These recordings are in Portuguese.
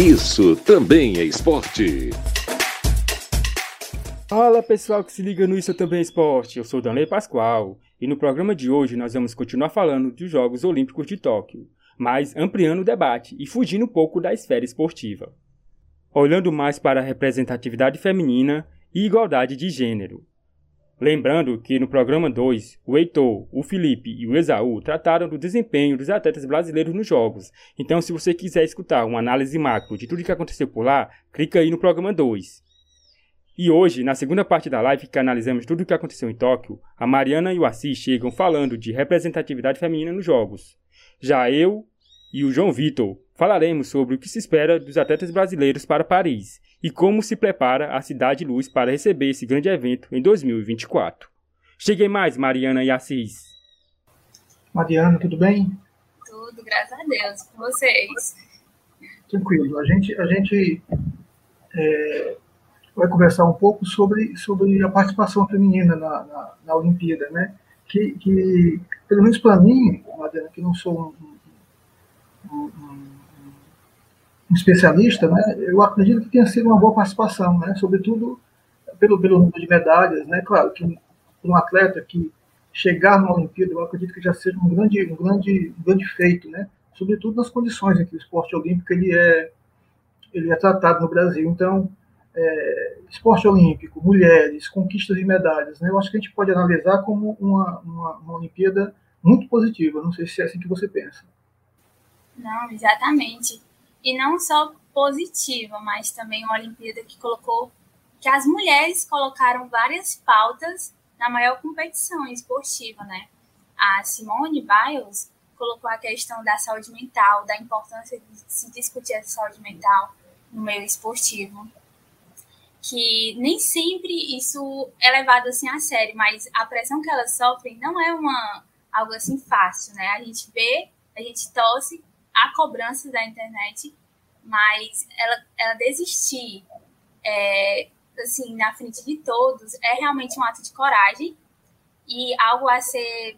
Isso também é esporte. Fala pessoal que se liga no Isso Também é Esporte, eu sou Danley Pascoal e no programa de hoje nós vamos continuar falando dos Jogos Olímpicos de Tóquio, mas ampliando o debate e fugindo um pouco da esfera esportiva. Olhando mais para a representatividade feminina e igualdade de gênero. Lembrando que no programa 2, o Heitor, o Felipe e o Esaú trataram do desempenho dos atletas brasileiros nos Jogos. Então, se você quiser escutar uma análise macro de tudo o que aconteceu por lá, clica aí no programa 2. E hoje, na segunda parte da live que analisamos tudo o que aconteceu em Tóquio, a Mariana e o Assis chegam falando de representatividade feminina nos Jogos. Já eu e o João Vitor falaremos sobre o que se espera dos atletas brasileiros para Paris e como se prepara a Cidade Luz para receber esse grande evento em 2024. Cheguei mais, Mariana e Assis. Mariana, tudo bem? Tudo, graças a Deus. Com vocês? Tranquilo. A gente, a gente é, vai conversar um pouco sobre, sobre a participação feminina na, na, na Olimpíada, né? Que, que, pelo menos para mim, Mariana, que não sou um, um, um um especialista, né, eu acredito que tenha sido uma boa participação, né, sobretudo pelo, pelo número de medalhas. Né, claro que um atleta que chegar na Olimpíada, eu acredito que já seja um grande, um grande, um grande feito, né, sobretudo nas condições em que o esporte olímpico ele é, ele é tratado no Brasil. Então, é, esporte olímpico, mulheres, conquistas de medalhas, né, eu acho que a gente pode analisar como uma, uma, uma Olimpíada muito positiva. Não sei se é assim que você pensa. Não, exatamente e não só positiva, mas também uma Olimpíada que colocou que as mulheres colocaram várias pautas na maior competição esportiva, né? A Simone Biles colocou a questão da saúde mental, da importância de se discutir a saúde mental no meio esportivo. Que nem sempre isso é levado assim a sério, mas a pressão que elas sofrem não é uma algo assim fácil, né? A gente vê, a gente torce a cobrança da internet, mas ela, ela desistir é, assim, na frente de todos é realmente um ato de coragem e algo a ser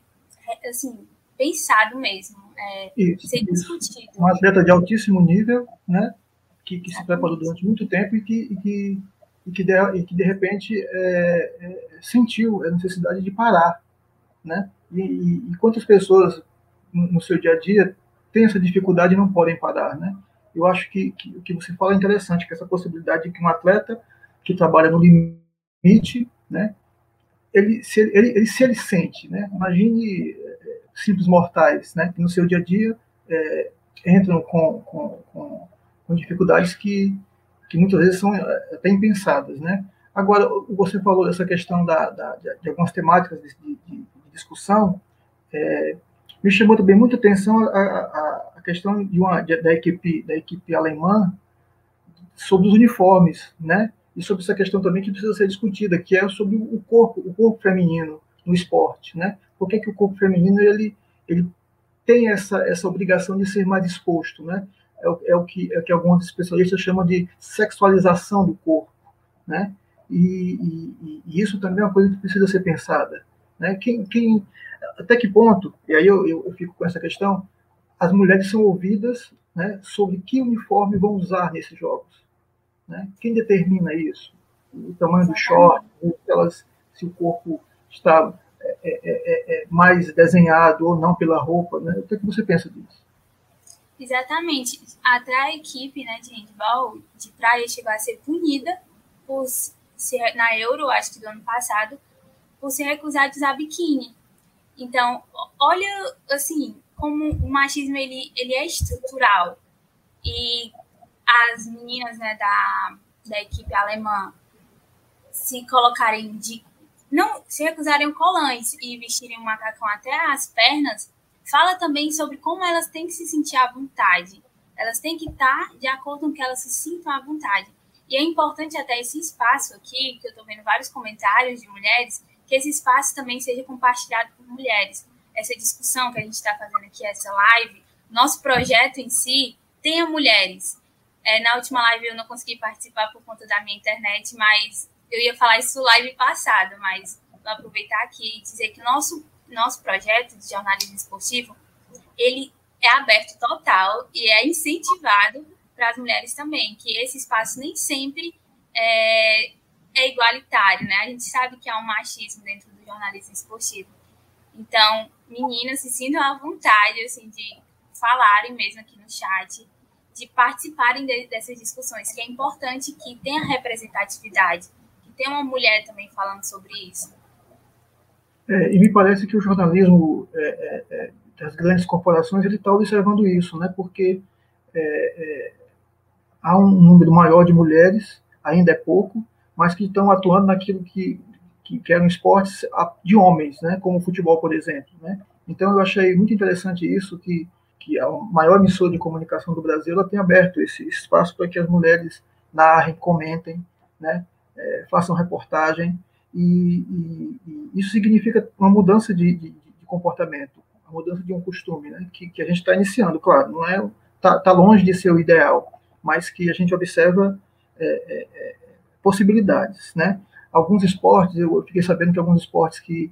assim, pensado mesmo, é, isso, ser discutido. Um atleta de altíssimo nível, né? Que, que se preparou durante muito tempo e que, e que, e que, de, e que de repente é, é, sentiu a necessidade de parar, né? E, e, e quantas pessoas no seu dia a dia têm essa dificuldade e não podem parar, né? Eu acho que, que o que você fala é interessante, que essa possibilidade de que um atleta que trabalha no limite, né, ele se ele, ele, se ele sente, né? Imagine é, simples mortais, né, que no seu dia a dia é, entram com, com, com, com, dificuldades que, que muitas vezes são é, até impensadas, né? Agora, você falou dessa questão da, da de, algumas temáticas de, de, de discussão, é, me chamou também muita atenção a, a, a questão de uma, de, da, equipe, da equipe alemã sobre os uniformes, né? E sobre essa questão também que precisa ser discutida, que é sobre o corpo, o corpo feminino no esporte, né? Por que, que o corpo feminino ele, ele tem essa, essa obrigação de ser mais exposto, né? É o, é o que, é o que alguns especialistas chamam de sexualização do corpo, né? E, e, e, isso também é uma coisa que precisa ser pensada, né? Quem, quem até que ponto, e aí eu, eu, eu fico com essa questão, as mulheres são ouvidas né, sobre que uniforme vão usar nesses jogos. Né? Quem determina isso? O tamanho do short, elas, se o corpo está é é, é, é, mais desenhado ou não pela roupa. Né? O que, é que você pensa disso? Exatamente. Até a equipe né, de handball de praia chegou a ser punida por na Euro, acho que do ano passado, por se recusar de usar biquíni. Então, olha, assim, como o machismo ele, ele é estrutural. E as meninas né, da, da equipe alemã se colocarem de. Não se recusarem colãs e vestirem um macacão até as pernas, fala também sobre como elas têm que se sentir à vontade. Elas têm que estar de acordo com que elas se sintam à vontade. E é importante até esse espaço aqui, que eu estou vendo vários comentários de mulheres, que esse espaço também seja compartilhado por mulheres. Essa discussão que a gente está fazendo aqui, essa live, nosso projeto em si, tenha mulheres. É, na última live eu não consegui participar por conta da minha internet, mas eu ia falar isso live passada, mas vou aproveitar aqui e dizer que o nosso, nosso projeto de jornalismo esportivo, ele é aberto total e é incentivado para as mulheres também, que esse espaço nem sempre é, é igualitário, né? A gente sabe que há um machismo dentro do jornalismo esportivo. Então, meninas, se sintam à vontade, assim, de falarem mesmo aqui no chat, de participarem de, dessas discussões, que é importante que tenha representatividade, que tenha uma mulher também falando sobre isso. É, e me parece que o jornalismo é, é, é das grandes corporações ele está observando isso, né? Porque é, é, há um número maior de mulheres, ainda é pouco, mas que estão atuando naquilo que, que, que eram esportes de homens, né? Como o futebol, por exemplo, né? Então eu achei muito interessante isso que que a maior emissora de comunicação do Brasil ela tem aberto esse espaço para que as mulheres narrem, comentem, né, é, façam reportagem, e, e, e, isso significa uma mudança de, de, de, comportamento, uma mudança de um costume, né, que, que a gente está iniciando, claro, não é está tá longe de ser o ideal, mas que a gente observa é, é, é possibilidades, né? Alguns esportes, eu fiquei sabendo que alguns esportes que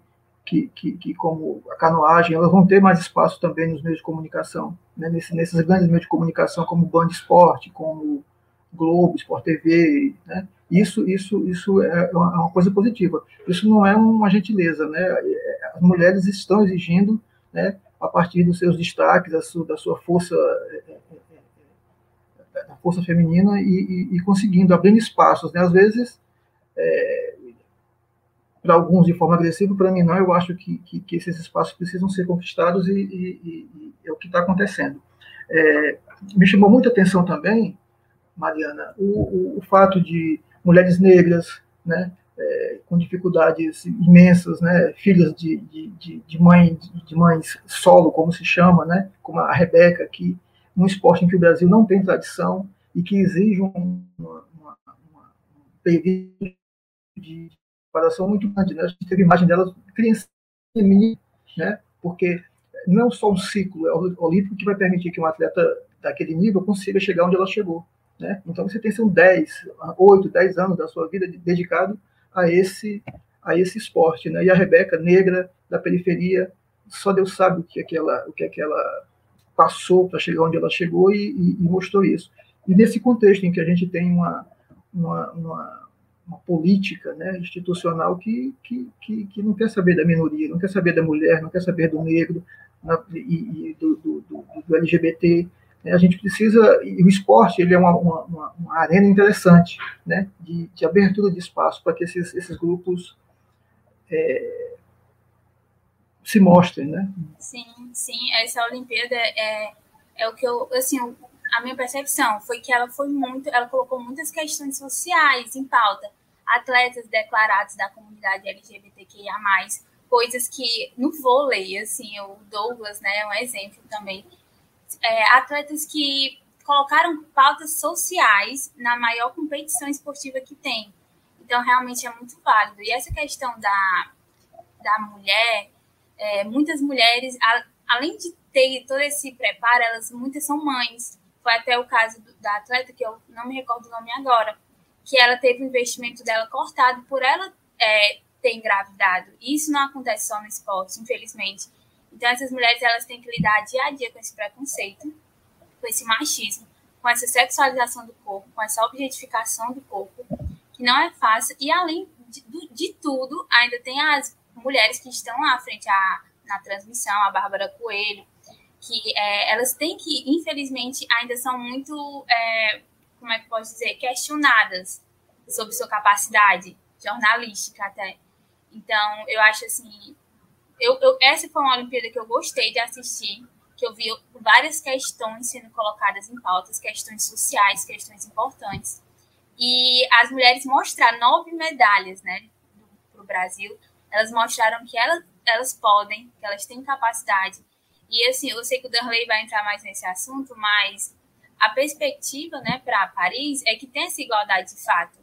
que, que, que, como a canoagem, elas vão ter mais espaço também nos meios de comunicação, né? Nesse, nesses grandes meios de comunicação, como Band Esporte, como Globo, Sport TV, né? Isso, isso, isso é uma, é uma coisa positiva. Isso não é uma gentileza, né? As mulheres estão exigindo, né? A partir dos seus destaques, da sua, da sua força, da força feminina e, e, e, conseguindo abrir espaços, né? Às vezes é, para alguns de forma agressiva, para mim não. Eu acho que, que, que, esses espaços precisam ser conquistados e, e, é o que está acontecendo. É, me chamou muita atenção também, Mariana, o, o, o fato de mulheres negras, né, é, com dificuldades imensas, né, filhas de, de, de, de, mãe, de mães solo, como se chama, né, como a Rebeca, que num esporte em que o Brasil não tem tradição e que exige uma, uma, uma, um de comparação muito grande. Né? A gente teve imagem dela criança né? porque não é só um ciclo é olímpico que vai permitir que um atleta daquele nível consiga chegar onde ela chegou. Né? Então você tem são 10, 8, 10 anos da sua vida dedicado a esse a esse esporte, né? E a Rebeca, negra da periferia, só Deus sabe o que aquela o que aquela passou para chegar onde ela chegou e, e, e, mostrou isso. E nesse contexto em que a gente tem uma, uma, uma uma política né, institucional que, que, que, que, não quer saber da minoria, não quer saber da mulher, não quer saber do negro na, e, e do, do, do, do, LGBT. Né? A gente precisa, e o esporte ele é uma, uma, uma arena interessante né, de, de, abertura de espaço para que esses, esses grupos é, se mostrem. Né? Sim, sim, essa Olimpíada é, é o que eu, assim, a minha percepção foi que ela foi muito, ela colocou muitas questões sociais em pauta atletas declarados da comunidade LGBTQIA+, coisas que no vôlei, assim, o Douglas, né, é um exemplo também, é, atletas que colocaram pautas sociais na maior competição esportiva que tem. Então, realmente é muito válido. E essa questão da, da mulher, é, muitas mulheres, a, além de ter todo esse preparo, elas muitas são mães. Foi até o caso do, da atleta, que eu não me recordo o nome agora, que ela teve o investimento dela cortado por ela é, ter engravidado. Isso não acontece só no esporte, infelizmente. Então, essas mulheres elas têm que lidar dia a dia com esse preconceito, com esse machismo, com essa sexualização do corpo, com essa objetificação do corpo, que não é fácil. E, além de, de tudo, ainda tem as mulheres que estão à frente a, na transmissão, a Bárbara Coelho, que é, elas têm que, infelizmente, ainda são muito é, como é que posso dizer, questionadas sobre sua capacidade jornalística até. Então, eu acho assim, eu, eu, essa foi uma Olimpíada que eu gostei de assistir, que eu vi várias questões sendo colocadas em pautas, questões sociais, questões importantes. E as mulheres mostraram nove medalhas, né, para o Brasil. Elas mostraram que elas, elas podem, que elas têm capacidade. E assim, eu sei que o Darley vai entrar mais nesse assunto, mas a perspectiva né, para Paris é que tem essa igualdade de fato.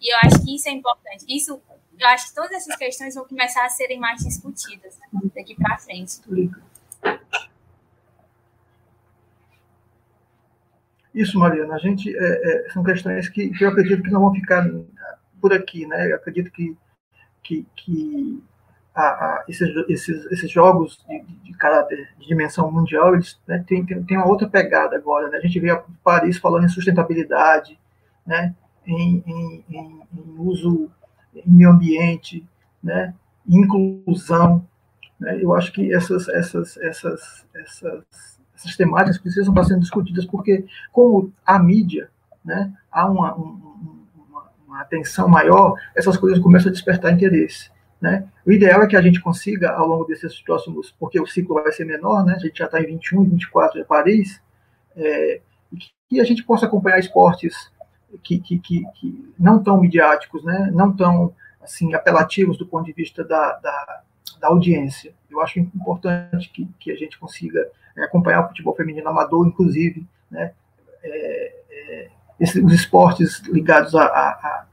E eu acho que isso é importante. Isso, eu acho que todas essas questões vão começar a serem mais discutidas daqui para frente. Isso, Mariana. A gente é, é, são questões que, que, eu acredito que não vão ficar por aqui, né? Eu acredito que que, que a, a esses, esses, esses jogos de, de, caráter de dimensão mundial, eles né, têm, têm uma outra pegada agora. Né? A gente vê a Paris falando em sustentabilidade, né? em, em, em, em uso em meio ambiente, né? inclusão. Né? Eu acho que essas, essas, essas, essas, essas temáticas precisam estar sendo discutidas, porque, como a mídia, né, há uma, uma, uma atenção maior, essas coisas começam a despertar interesse. Né? O ideal é que a gente consiga, ao longo desses próximos, porque o ciclo vai ser menor, né? a gente já está em 21, 24 de Paris, é, que a gente possa acompanhar esportes que, que, que, que, não tão midiáticos, né? não tão assim, apelativos do ponto de vista da, da, da audiência. Eu acho importante que, que a gente consiga é, acompanhar o futebol feminino amador, inclusive, né? É, é, esse, os esportes ligados à, à,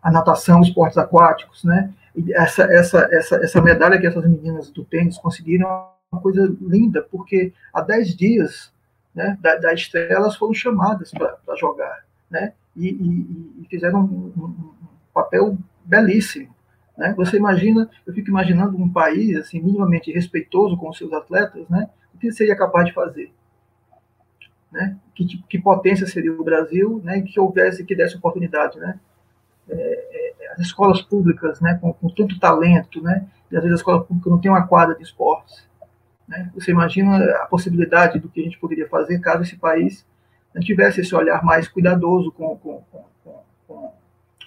à, natação, esportes aquáticos, né? essa, essa, essa, essa medalha que essas meninas do tênis conseguiram é uma coisa linda, porque há 10 dias né, da, da estreia elas foram chamadas para jogar, né? E, e, e fizeram um, um, papel belíssimo. Né? Você imagina, eu fico imaginando um país assim minimamente respeitoso com os seus atletas, né? O que seria capaz de fazer? Né? Que, que potência seria o Brasil, né? Que houvesse, que desse oportunidade, né? É, é, as escolas públicas, né? Com, com, tanto talento, né? E às vezes a escola pública não tem uma quadra de esportes. Né? Você imagina a possibilidade do que a gente poderia fazer caso esse país não tivesse esse olhar mais cuidadoso com, com, com, com,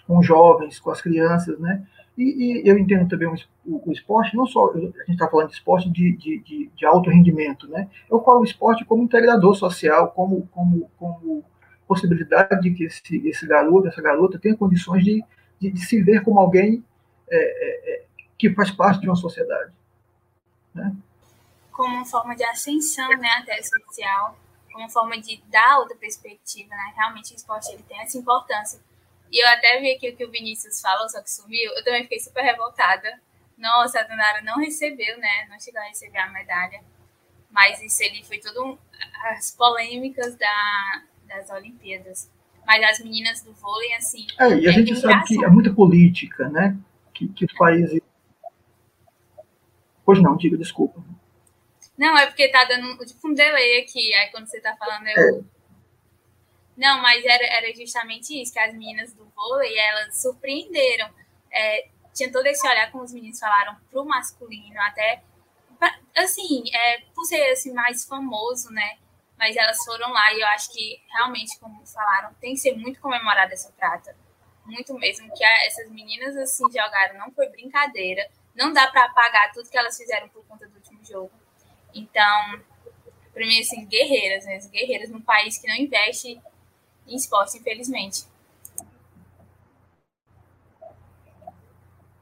com jovens, com as crianças, né? E, e eu entendo também o, esporte, não só, a gente está falando de esporte de, de, de, de, alto rendimento, né? Eu falo o esporte como integrador social, como, como, como possibilidade de que esse, esse garoto, essa garota tenha condições de, de, de se ver como alguém é, é, é que faz parte de uma sociedade. Né? Como forma de ascensão né, até social, como forma de dar outra perspectiva, né? Realmente o esporte ele tem essa importância. E eu até vi aqui o que o Vinícius falou, só que sumiu, eu também fiquei super revoltada. Nossa, a Donara não recebeu, né? Não chegou a receber a medalha. Mas isso ali foi tudo um, as polêmicas da, das Olimpíadas. Mas as meninas do vôlei, assim. É, e a é gente sabe que é muita política, né? Que, que os países. Pois não, diga, desculpa. Não, é porque tá dando tipo um delay aqui. Aí quando você tá falando, eu. É. Não, mas era, era justamente isso, que as meninas do vôlei, elas surpreenderam. É, tinha todo esse olhar, como os meninos falaram, pro masculino, até. Assim, é, por ser assim, mais famoso, né? Mas elas foram lá e eu acho que realmente, como falaram, tem que ser muito comemorada essa prata. Muito mesmo, que essas meninas assim jogaram, não foi brincadeira. Não dá para apagar tudo que elas fizeram por conta do último jogo. Então, para mim, assim, guerreiras, né? Guerreiras num país que não investe em esporte, infelizmente.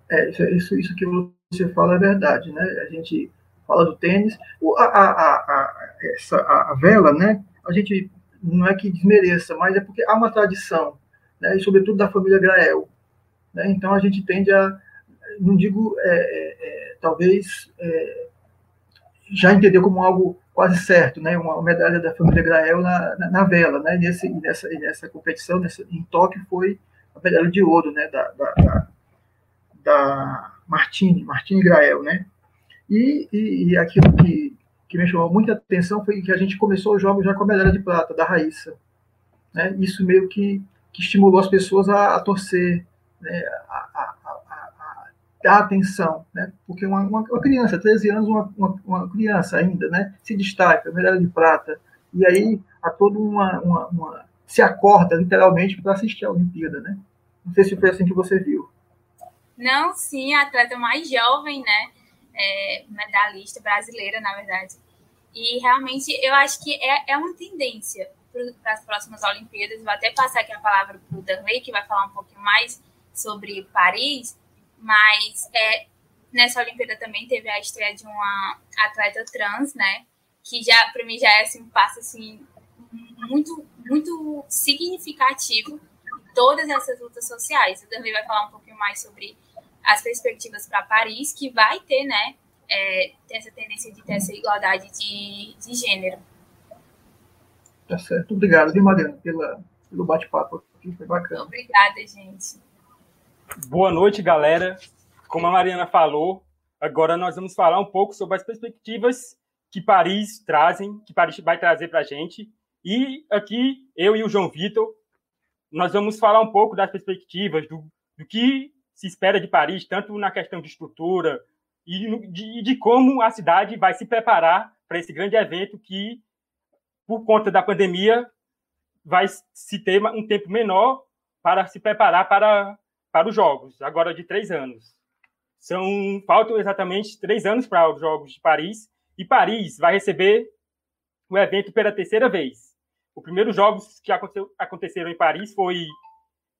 É, isso, isso que você fala é verdade, né? A gente fala do tênis. A, a, a, essa, a, vela, né? A gente não é que desmereça, mas é porque há uma tradição, né? E sobretudo da família Grael. Né? Então a gente tende a, não digo, é, é, é talvez é, já entender como algo quase certo, né? Uma medalha da família Grael na, na, na vela, né? E nesse, nessa, nessa competição, nessa, em Tóquio, foi a medalha de ouro, né? Da, da, da, da Martini, Martini Grael, né? E, e, e, aquilo que, que me chamou muita atenção foi que a gente começou os jogos já com a medalha de prata da Raíssa. Né? Isso meio que, que estimulou as pessoas a, a torcer, né? a, dar atenção, né? porque uma, uma, uma, criança, 13 anos, uma, uma, uma, criança ainda, né? se destaca, medalha de prata, e aí há toda uma, uma, se acorda literalmente para assistir a Olimpíada, né? Não sei se foi assim que você viu. Não, sim, a atleta mais jovem, né? é, medalhista brasileira, na verdade. E realmente eu acho que é, é uma tendência para as próximas Olimpíadas. Vou até passar aqui a palavra para o Danley, que vai falar um pouquinho mais sobre Paris, mas é, nessa Olimpíada também teve a estreia de uma atleta trans, né? Que já, para mim, já é assim, um passo assim, muito, muito significativo em todas essas lutas sociais. O Danley vai falar um pouquinho mais sobre as perspectivas para Paris, que vai ter, né, é, ter essa tendência de ter essa igualdade de, de gênero. Tá certo. Obrigado, viu, Mariana, pela, pelo bate-papo aqui, foi bacana. Obrigada, gente. Boa noite, galera. como a Mariana falou, agora nós vamos falar um pouco sobre as perspectivas que Paris trazem, que Paris vai trazer para a gente. E aqui, eu e o João Vitor, nós vamos falar um pouco das perspectivas, do, do que se espera de Paris, tanto na questão de estrutura e de, de como a cidade vai se preparar para esse grande evento que, por conta da pandemia, vai se ter um tempo menor para se preparar para, para os Jogos, agora de três anos. São faltam exatamente três anos para os Jogos de Paris e Paris vai receber o evento pela terceira vez. Os primeiros Jogos que aconteceram em Paris foi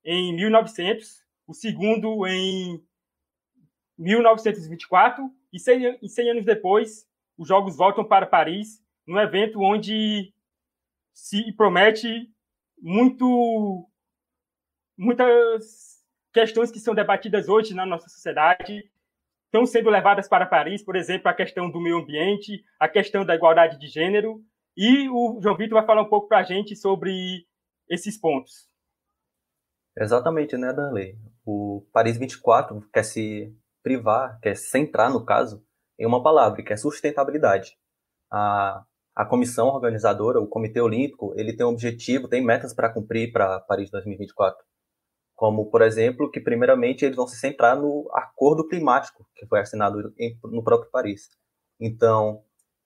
em 1900, o segundo em 1924 e 100, e 100 anos depois os Jogos voltam para Paris, num evento onde se promete muito muitas questões que são debatidas hoje na nossa sociedade estão sendo levadas para Paris, por exemplo, a questão do meio ambiente, a questão da igualdade de gênero, e o João Vitor vai falar um pouco para a gente sobre esses pontos. Exatamente, né, Danley? O Paris 24 quer se privar, quer centrar, no caso, em uma palavra, que é sustentabilidade. A, a comissão organizadora, o Comitê Olímpico, ele tem um objetivo, tem metas para cumprir para Paris 2024 como, por exemplo, que primeiramente eles vão se centrar no acordo climático que foi assinado em, no próprio Paris. Então,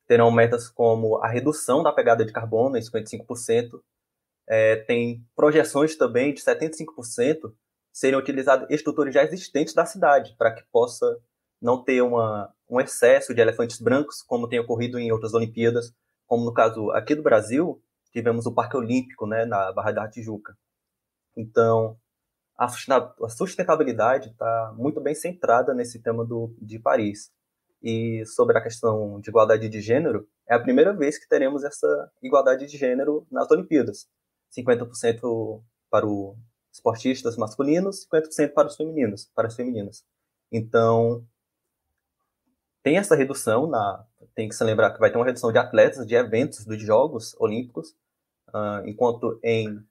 terão metas como a redução da pegada de carbono em 55%, é, tem projeções também de 75% serem utilizadas estruturas já existentes da cidade, para que possa não ter uma, um excesso de elefantes brancos, como tem ocorrido em outras Olimpíadas, como no caso aqui do Brasil, tivemos o Parque Olímpico, né, na Barra da Tijuca. Então, a sustentabilidade está muito bem centrada nesse tema do, de Paris. E sobre a questão de igualdade de gênero, é a primeira vez que teremos essa igualdade de gênero nas Olimpíadas. 50% para os esportistas masculinos, 50% para os femininos, para as femininas. Então, tem essa redução na tem que se lembrar que vai ter uma redução de atletas de eventos dos Jogos Olímpicos, uh, enquanto em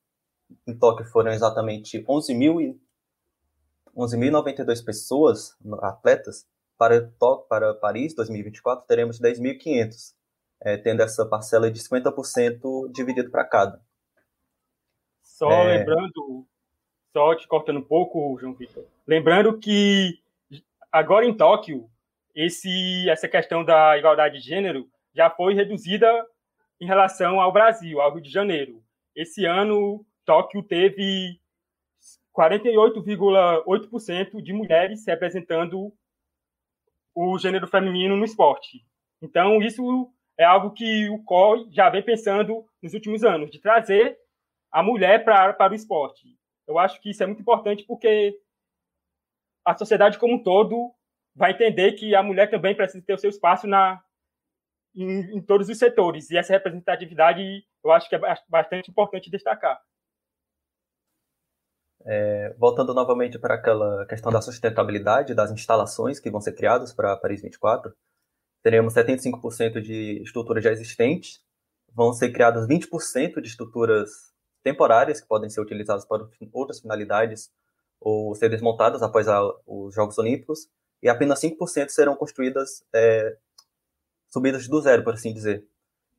em Tóquio foram exatamente 11.092 11 pessoas, atletas, para, para Paris 2024 teremos 10.500, é, tendo essa parcela de 50% dividido para cada. Só é... lembrando, só te cortando um pouco, João Vitor, lembrando que agora em Tóquio, esse, essa questão da igualdade de gênero já foi reduzida em relação ao Brasil, ao Rio de Janeiro. Esse ano, Tóquio teve 48,8% de mulheres representando o gênero feminino no esporte. Então, isso é algo que o COI já vem pensando nos últimos anos, de trazer a mulher para, para o esporte. Eu acho que isso é muito importante porque a sociedade como um todo vai entender que a mulher também precisa ter o seu espaço na, em, em todos os setores. E essa representatividade eu acho que é bastante importante destacar. É, voltando novamente para aquela questão da sustentabilidade das instalações que vão ser criadas para Paris 24, teremos 75% de estruturas já existentes, vão ser criadas 20% de estruturas temporárias que podem ser utilizadas para outras finalidades ou ser desmontadas após a, os Jogos Olímpicos, e apenas 5% serão construídas é, subidas do zero, por assim dizer.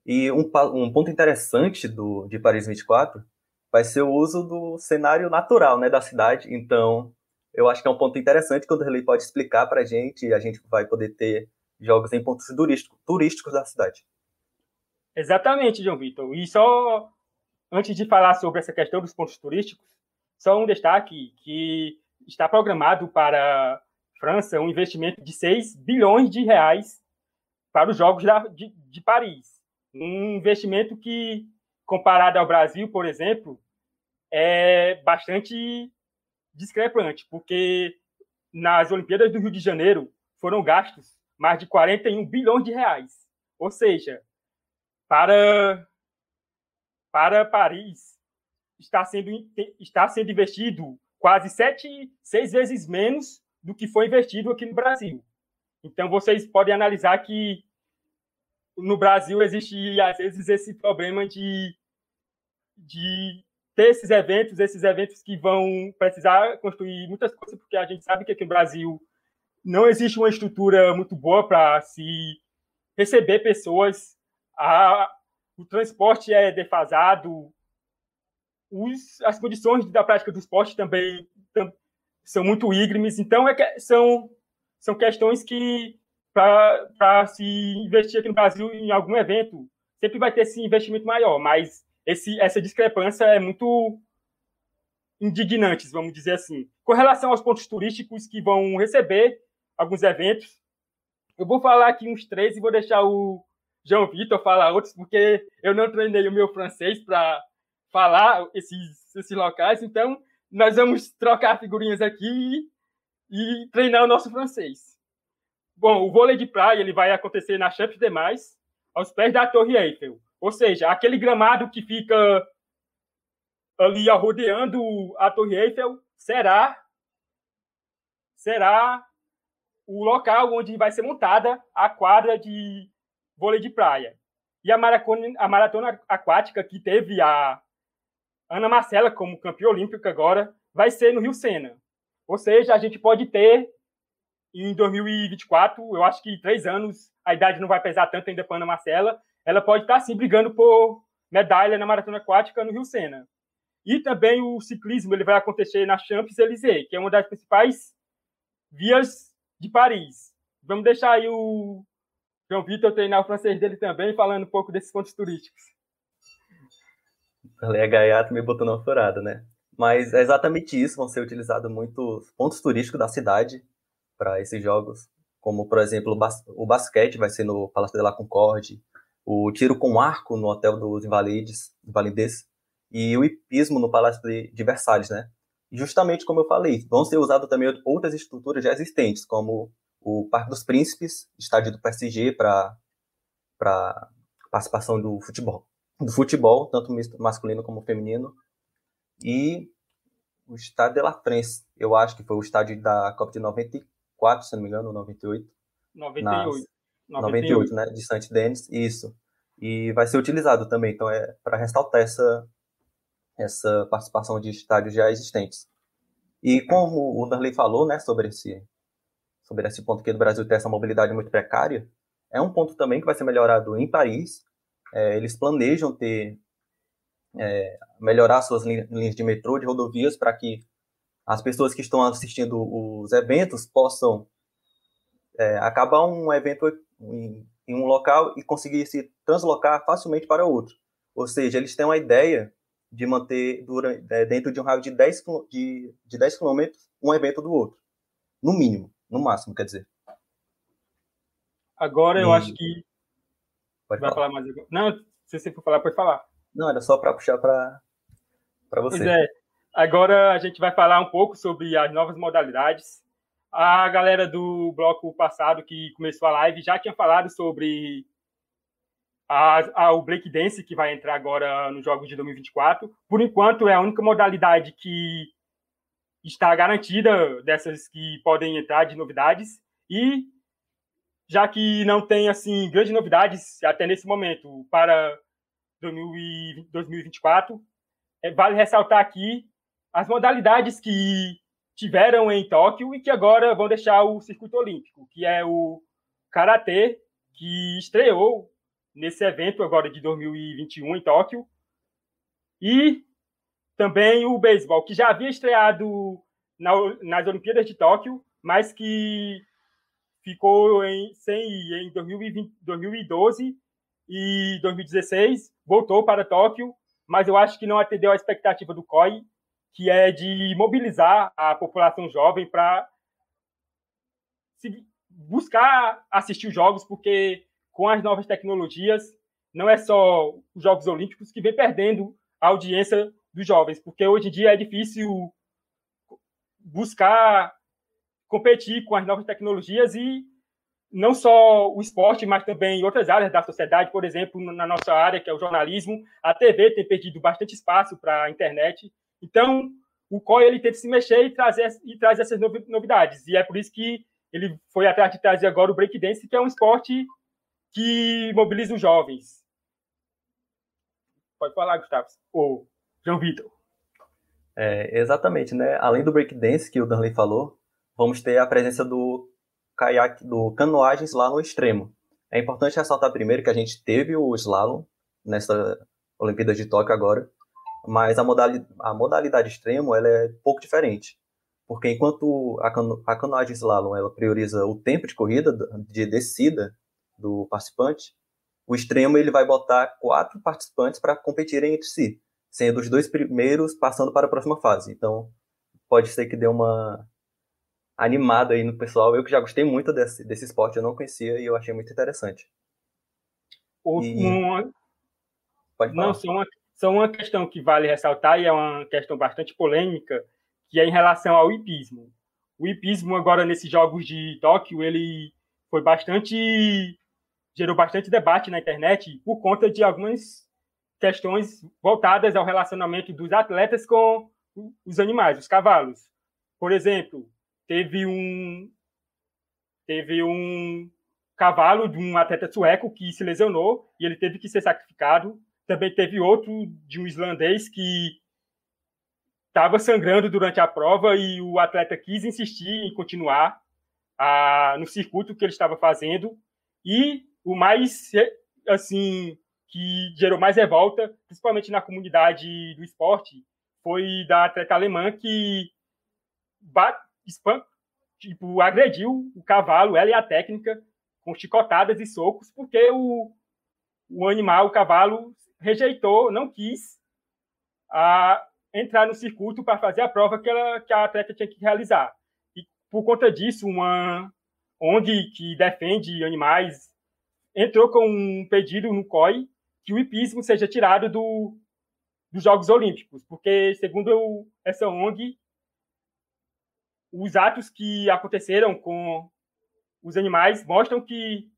E um, um ponto interessante do, de Paris 24 vai ser o uso do cenário natural né, da cidade. Então, eu acho que é um ponto interessante que o Derlei pode explicar para a gente e a gente vai poder ter jogos em pontos turísticos, turísticos da cidade. Exatamente, João Vitor. E só antes de falar sobre essa questão dos pontos turísticos, só um destaque que está programado para França um investimento de 6 bilhões de reais para os Jogos de, de Paris. Um investimento que comparado ao Brasil, por exemplo, é bastante discrepante, porque nas Olimpíadas do Rio de Janeiro foram gastos mais de 41 bilhões de reais. Ou seja, para, para Paris está sendo, está sendo investido quase sete, seis vezes menos do que foi investido aqui no Brasil. Então vocês podem analisar que no Brasil existe às vezes esse problema de de ter esses eventos, esses eventos que vão precisar construir muitas coisas, porque a gente sabe que aqui no Brasil não existe uma estrutura muito boa para se receber pessoas, a, o transporte é defasado, os, as condições da prática do esporte também tam, são muito íngremes, então é que, são, são questões que, para se investir aqui no Brasil em algum evento, sempre vai ter esse investimento maior, mas esse, essa discrepância é muito indignante, vamos dizer assim. Com relação aos pontos turísticos que vão receber alguns eventos, eu vou falar aqui uns três e vou deixar o João Vitor falar outros, porque eu não treinei o meu francês para falar esses, esses locais, então nós vamos trocar figurinhas aqui e, e treinar o nosso francês. Bom, o vôlei de praia ele vai acontecer na Champs de Mais, aos pés da Torre Eiffel. Ou seja, aquele gramado que fica ali rodeando a Torre Eiffel será será o local onde vai ser montada a quadra de vôlei de praia. E a maratona, a maratona aquática que teve a Ana Marcela como campeã olímpica agora vai ser no Rio Sena. Ou seja, a gente pode ter em 2024, eu acho que três anos, a idade não vai pesar tanto ainda para Ana Marcela, ela pode estar sim brigando por medalha na maratona aquática no Rio Sena. E também o ciclismo ele vai acontecer na Champs-Élysées, que é uma das principais vias de Paris. Vamos deixar aí o João Vitor treinar o francês dele também, falando um pouco desses pontos turísticos. A Gaiato me botou numa furada, né? Mas é exatamente isso, vão ser utilizados muitos pontos turísticos da cidade para esses jogos, como, por exemplo, o basquete vai ser no Palácio de la Concorde, o tiro com arco no Hotel dos Invalides, Invalides, e o hipismo no Palácio de Versalhes, né? Justamente como eu falei, vão ser usadas também outras estruturas já existentes, como o Parque dos Príncipes, estádio do PSG para para participação do futebol, do futebol, tanto masculino como feminino, e o estádio de La France, eu acho que foi o estádio da Copa de 94, se não me engano, 98. 98. Nas, 98, 98 né, de Saint-Denis, isso. E vai ser utilizado também, então é para ressaltar essa essa participação de estádios já existentes. E como o Darley falou, né, sobre esse, sobre esse ponto que o Brasil tem essa mobilidade muito precária, é um ponto também que vai ser melhorado em Paris. É, eles planejam ter é, melhorar suas linhas de metrô, de rodovias, para que as pessoas que estão assistindo os eventos possam é, acabar um evento em, em um local e conseguir se translocar facilmente para outro. Ou seja, eles têm uma ideia de manter durante, é, dentro de um raio de 10, de, de 10 quilômetros um evento do outro. No mínimo, no máximo, quer dizer. Agora eu e... acho que. Pode Vai falar. falar mais agora. Não, se você for falar, pode falar. Não, era só para puxar para você. Pois é. Agora a gente vai falar um pouco sobre as novas modalidades. A galera do bloco passado que começou a live já tinha falado sobre a, a, o Dance que vai entrar agora nos Jogos de 2024. Por enquanto, é a única modalidade que está garantida dessas que podem entrar de novidades. E já que não tem assim grandes novidades até nesse momento para 2024, é, vale ressaltar aqui as modalidades que tiveram em Tóquio e que agora vão deixar o circuito olímpico, que é o karatê, que estreou nesse evento agora de 2021 em Tóquio. E também o beisebol, que já havia estreado na, nas Olimpíadas de Tóquio, mas que ficou em, sem ir em 2020, 2012 e 2016, voltou para Tóquio, mas eu acho que não atendeu à expectativa do COI, que é de mobilizar a população jovem para buscar assistir os jogos, porque com as novas tecnologias, não é só os Jogos Olímpicos que vem perdendo a audiência dos jovens, porque hoje em dia é difícil buscar competir com as novas tecnologias e não só o esporte, mas também outras áreas da sociedade, por exemplo, na nossa área, que é o jornalismo, a TV tem perdido bastante espaço para a internet. Então, o COI ele tem que se mexer e trazer e traz essas novidades. E é por isso que ele foi atrás de trazer agora o breakdance, que é um esporte que mobiliza os jovens. Pode falar, Gustavo. Ou João Vitor. É, exatamente, né? Além do breakdance que o Danley falou, vamos ter a presença do caiaque, do canoagens lá no extremo. É importante ressaltar primeiro que a gente teve o slalom nessa Olimpíada de Tóquio agora, mas a modalidade, a modalidade extremo ela é um pouco diferente, porque enquanto a, cano, a canoagem slalom ela prioriza o tempo de corrida, de descida do participante, o extremo ele vai botar quatro participantes para competirem entre si, sendo os dois primeiros passando para a próxima fase. Então, pode ser que dê uma animada aí no pessoal. Eu que já gostei muito desse, desse esporte, eu não conhecia e eu achei muito interessante. E... Uma... Falar. Não, só uma, só uma questão que vale ressaltar, e é uma questão bastante polêmica, que é em relação ao hipismo. O hipismo, agora, nesses Jogos de Tóquio, ele foi bastante gerou bastante debate na internet por conta de algumas questões voltadas ao relacionamento dos atletas com os animais, os cavalos. Por exemplo, teve um teve um cavalo de um atleta sueco que se lesionou e ele teve que ser sacrificado. Também teve outro de um islandês que estava sangrando durante a prova e o atleta quis insistir em continuar a, no circuito que ele estava fazendo. E o mais assim que gerou mais revolta, principalmente na comunidade do esporte, foi da atleta alemã que tipo, agrediu o cavalo, ela e a técnica, com chicotadas e socos, porque o, o animal, o cavalo, rejeitou, não quis a, entrar no circuito para fazer a prova que, ela, que a atleta tinha que realizar. E por conta disso, uma ONG que defende animais entrou com um pedido no COI que o hipismo seja tirado do, dos Jogos Olímpicos, porque, segundo eu, essa ONG, os atos que aconteceram com os animais mostram que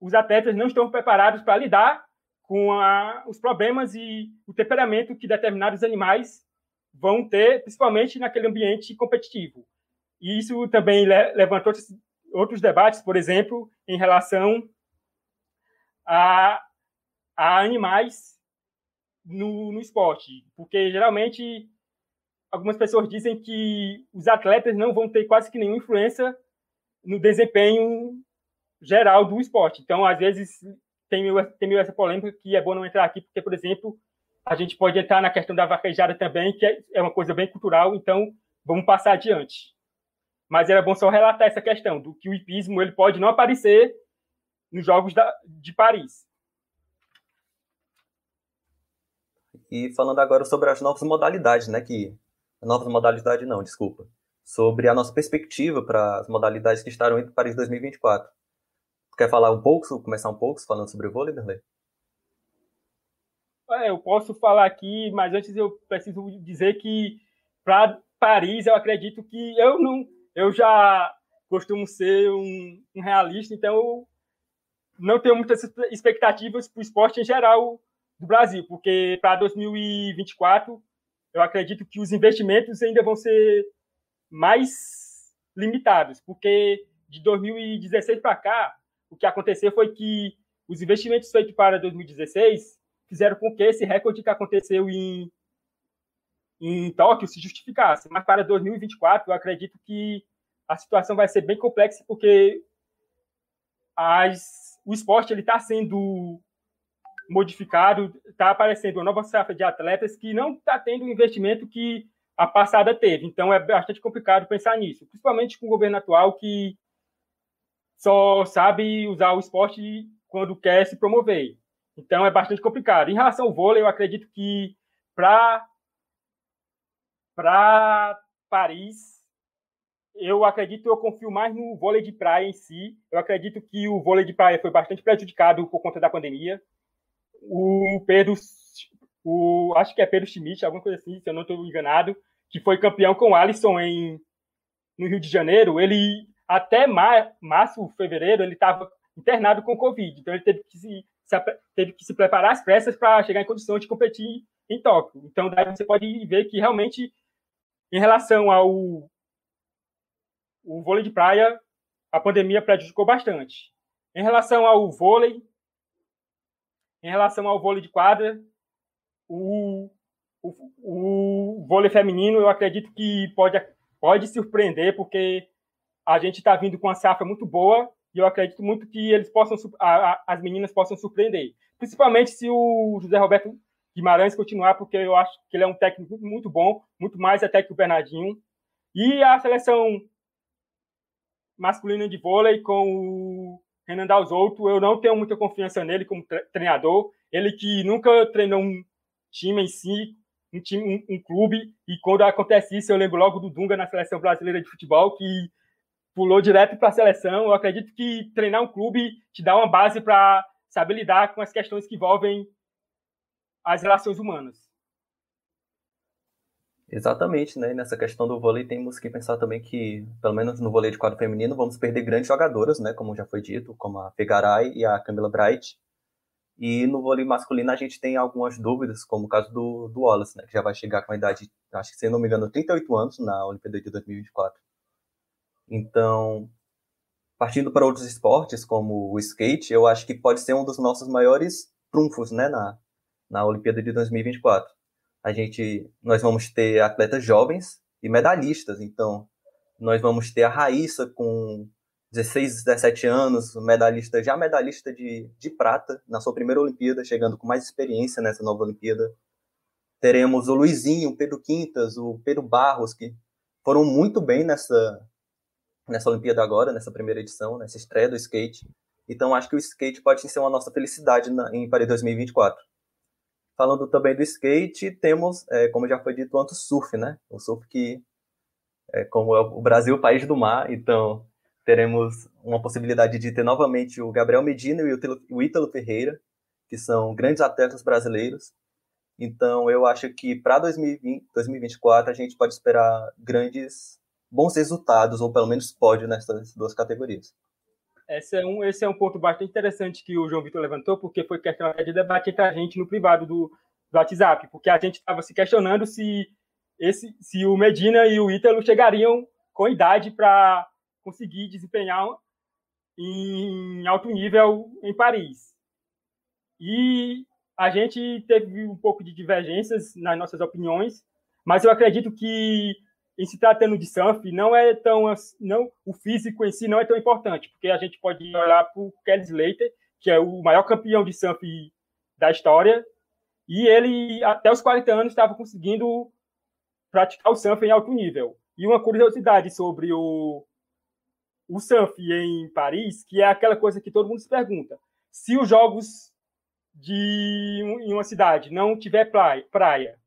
os atletas não estão preparados para lidar com a, os problemas e o temperamento que determinados animais vão ter, principalmente naquele ambiente competitivo. E isso também le levantou outros debates, por exemplo, em relação a, a animais no, no esporte, porque geralmente algumas pessoas dizem que os atletas não vão ter quase que nenhuma influência no desempenho geral do esporte. Então, às vezes, tem tem meio essa polêmica que é bom não entrar aqui, porque, por exemplo, a gente pode entrar na questão da vaquejada também, que é, é uma coisa bem cultural, então vamos passar adiante. Mas era bom só relatar essa questão, do que o hipismo ele pode não aparecer nos Jogos da, de Paris. E falando agora sobre as novas modalidades, né? Que novas modalidades não, desculpa. Sobre a nossa perspectiva para as modalidades que estarão em Paris 2024. Quer falar um pouco, começar um pouco falando sobre o vôlei, Derlei? É, eu posso falar aqui, mas antes eu preciso dizer que para Paris eu acredito que eu não, eu já costumo ser um, um realista, então eu não tenho muitas expectativas para o esporte em geral do Brasil, porque para 2024 eu acredito que os investimentos ainda vão ser mais limitados, porque de 2016 para cá, o que aconteceu foi que os investimentos feitos para 2016 fizeram com que esse recorde que aconteceu em, em Tóquio se justificasse. Mas para 2024, eu acredito que a situação vai ser bem complexa, porque as, o esporte está sendo modificado, está aparecendo uma nova safra de atletas que não está tendo o investimento que a passada teve. Então é bastante complicado pensar nisso, principalmente com o governo atual que só sabe usar o esporte quando quer se promover. Então é bastante complicado. Em relação ao vôlei, eu acredito que para para Paris, eu acredito, eu confio mais no vôlei de praia em si. Eu acredito que o vôlei de praia foi bastante prejudicado por conta da pandemia o Pedro, o, acho que é Pedro Schmidt, alguma coisa assim, se eu não estou enganado, que foi campeão com o Alisson em, no Rio de Janeiro, ele até mar, março, fevereiro, ele estava internado com Covid, então ele teve que se, se teve que se preparar às pressas para chegar em condição de competir em Tóquio. Então, daí você pode ver que realmente, em relação ao o vôlei de praia, a pandemia prejudicou bastante. Em relação ao vôlei, em relação ao vôlei de quadra, o, o, o vôlei feminino eu acredito que pode, pode surpreender, porque a gente está vindo com uma safra muito boa e eu acredito muito que eles possam, a, a, as meninas possam surpreender. Principalmente se o José Roberto Guimarães continuar, porque eu acho que ele é um técnico muito bom, muito mais até que o Bernardinho. E a seleção masculina de vôlei com o Renan Dalzotto, eu não tenho muita confiança nele como treinador. Ele que nunca treinou um time em si, um time, um, um, clube, e quando acontece isso, eu lembro logo do Dunga na seleção brasileira de futebol, que pulou direto para a seleção. Eu acredito que treinar um clube te dá uma base para saber lidar com as questões que envolvem as relações humanas. Exatamente, né? Nessa questão do vôlei temos que pensar também que, pelo menos no vôlei de quadro feminino, vamos perder grandes jogadoras, né? Como já foi dito, como a Fegaray e a Camila Bright. E no vôlei masculino a gente tem algumas dúvidas, como o caso do, do Wallace, né? Que já vai chegar com a idade, acho que se não me engano, 38 anos na Olimpíada de 2024. Então, partindo para outros esportes, como o skate, eu acho que pode ser um dos nossos maiores trunfos, né? Na, na Olimpíada de 2024 a gente, nós vamos ter atletas jovens e medalhistas. Então, nós vamos ter a Raíssa com 16, 17 anos, medalhista, já medalhista de, de prata na sua primeira Olimpíada, chegando com mais experiência nessa nova Olimpíada. Teremos o Luizinho, o Pedro Quintas, o Pedro Barros, que foram muito bem nessa, nessa Olimpíada agora, nessa primeira edição, nessa estreia do skate. Então, acho que o skate pode ser uma nossa felicidade na, em Paris 2024. Falando também do skate, temos, é, como já foi dito antes, o surf, né? O surf que, é, como é o Brasil, país do mar, então teremos uma possibilidade de ter novamente o Gabriel Medina e o Ítalo Ferreira, que são grandes atletas brasileiros. Então, eu acho que para 2024 a gente pode esperar grandes, bons resultados, ou pelo menos pódio nessas duas categorias. Esse é, um, esse é um ponto bastante interessante que o João Vitor levantou, porque foi questão de debate entre a gente no privado do, do WhatsApp, porque a gente estava se questionando se, esse, se o Medina e o Ítalo chegariam com idade para conseguir desempenhar em alto nível em Paris. E a gente teve um pouco de divergências nas nossas opiniões, mas eu acredito que em se tratando de surf, não é tão não o físico em si não é tão importante, porque a gente pode olhar para o Kelly Slater, que é o maior campeão de surf da história, e ele até os 40 anos estava conseguindo praticar o surf em alto nível. E uma curiosidade sobre o o surf em Paris, que é aquela coisa que todo mundo se pergunta: se os jogos de em uma cidade não tiver praia, praia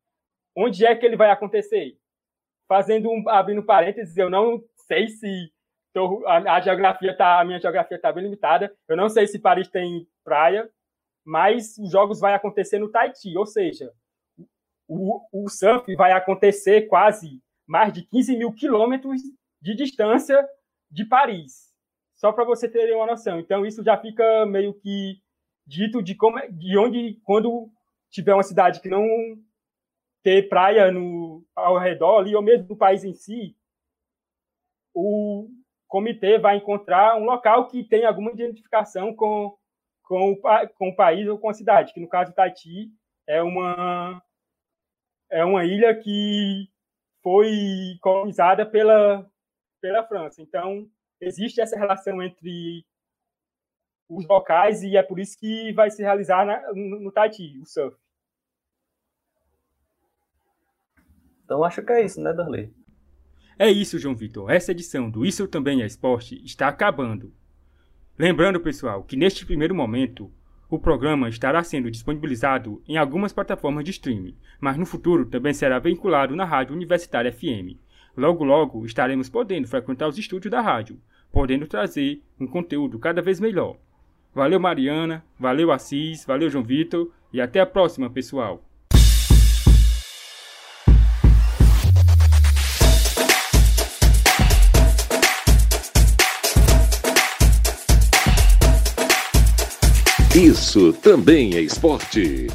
onde é que ele vai acontecer? Fazendo um, abrindo parênteses, eu não sei se tô, a, a, geografia tá, a minha geografia está bem limitada. Eu não sei se Paris tem praia, mas os jogos vai acontecer no Tahiti, ou seja, o, o surf vai acontecer quase mais de 15 mil quilômetros de distância de Paris. Só para você ter uma noção. Então isso já fica meio que dito de como, é, de onde, quando tiver uma cidade que não ter praia no, ao redor ali, ou mesmo do país em si, o comitê vai encontrar um local que tem alguma identificação com, com, o, com o país ou com a cidade, que no caso Tahiti é uma, é uma ilha que foi colonizada pela, pela França. Então, existe essa relação entre os locais e é por isso que vai se realizar na, no, no Tahiti, o surf. Então acho que é isso, né, Darley? É isso, João Vitor. Essa edição do Isso Também é Esporte está acabando. Lembrando, pessoal, que neste primeiro momento o programa estará sendo disponibilizado em algumas plataformas de streaming, mas no futuro também será vinculado na Rádio Universitária FM. Logo logo estaremos podendo frequentar os estúdios da rádio, podendo trazer um conteúdo cada vez melhor. Valeu Mariana, valeu Assis, valeu João Vitor e até a próxima, pessoal. Isso também é esporte.